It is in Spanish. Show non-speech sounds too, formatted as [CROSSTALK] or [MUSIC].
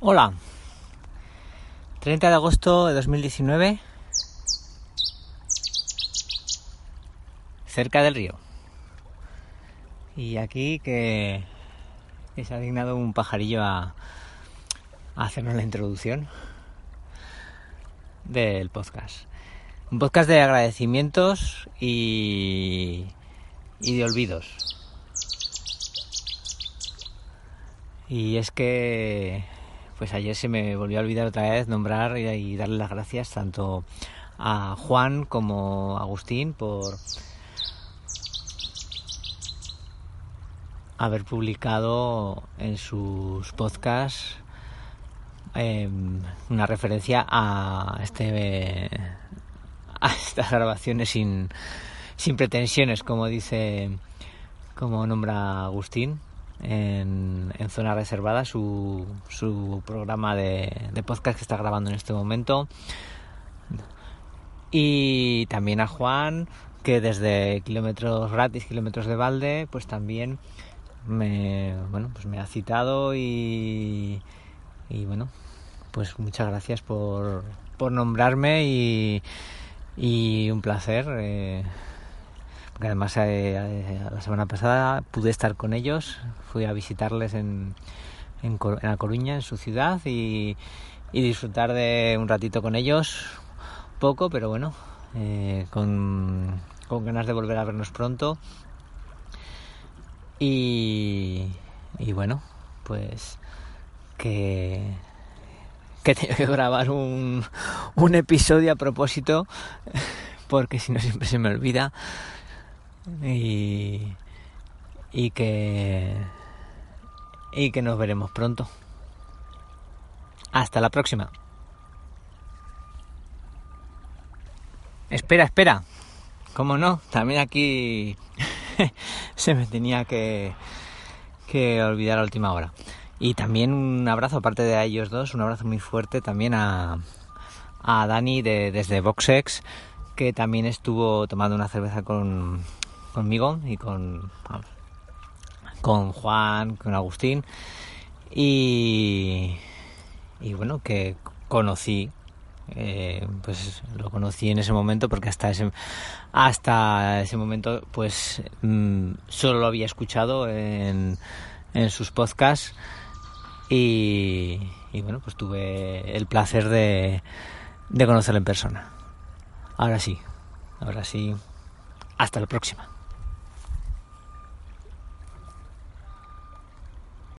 Hola. 30 de agosto de 2019. Cerca del río. Y aquí que, se ha dignado un pajarillo a, a hacernos la introducción del podcast. Un podcast de agradecimientos y, y de olvidos. Y es que pues ayer se me volvió a olvidar otra vez nombrar y, darle las gracias tanto a Juan como a Agustín por haber publicado en sus podcasts em, una referencia a este a estas [LAUGHS] grabaciones sin, sin pretensiones como dice como nombra Agustín en, zona reservada su, su programa de, podcast que está grabando en este momento. Y también a Juan que desde kilómetros gratis kilómetros de balde pues también me bueno pues me ha citado y, y bueno pues muchas gracias por, por nombrarme y, y un placer eh, además eh, eh, la semana pasada pude estar con ellos, fui a visitarles en, en, La Coruña, en su ciudad, y, disfrutar de un ratito con ellos, poco, pero bueno, eh, con, ganas de volver a vernos pronto. Y, y bueno, pues que, que tengo que grabar un, un episodio a propósito, [LAUGHS] porque si no siempre se me olvida y, y que y que nos veremos pronto. Hasta la próxima. Espera, espera. ¿Cómo no? También aquí [LAUGHS] se me tenía que, que olvidar a última hora. Y también un abrazo, aparte de a ellos dos, un abrazo muy fuerte también a, a Dani de, desde Voxex, que también estuvo tomando una cerveza con, conmigo y con, con Juan, con Agustín. Y, y bueno, que conocí eh, pues lo conocí en ese momento porque hasta ese hasta ese momento pues mm, solo lo había escuchado en, en sus podcasts. Y, y, bueno pues tuve el placer de, de conocerlo en persona. Ahora sí ahora sí hasta la próxima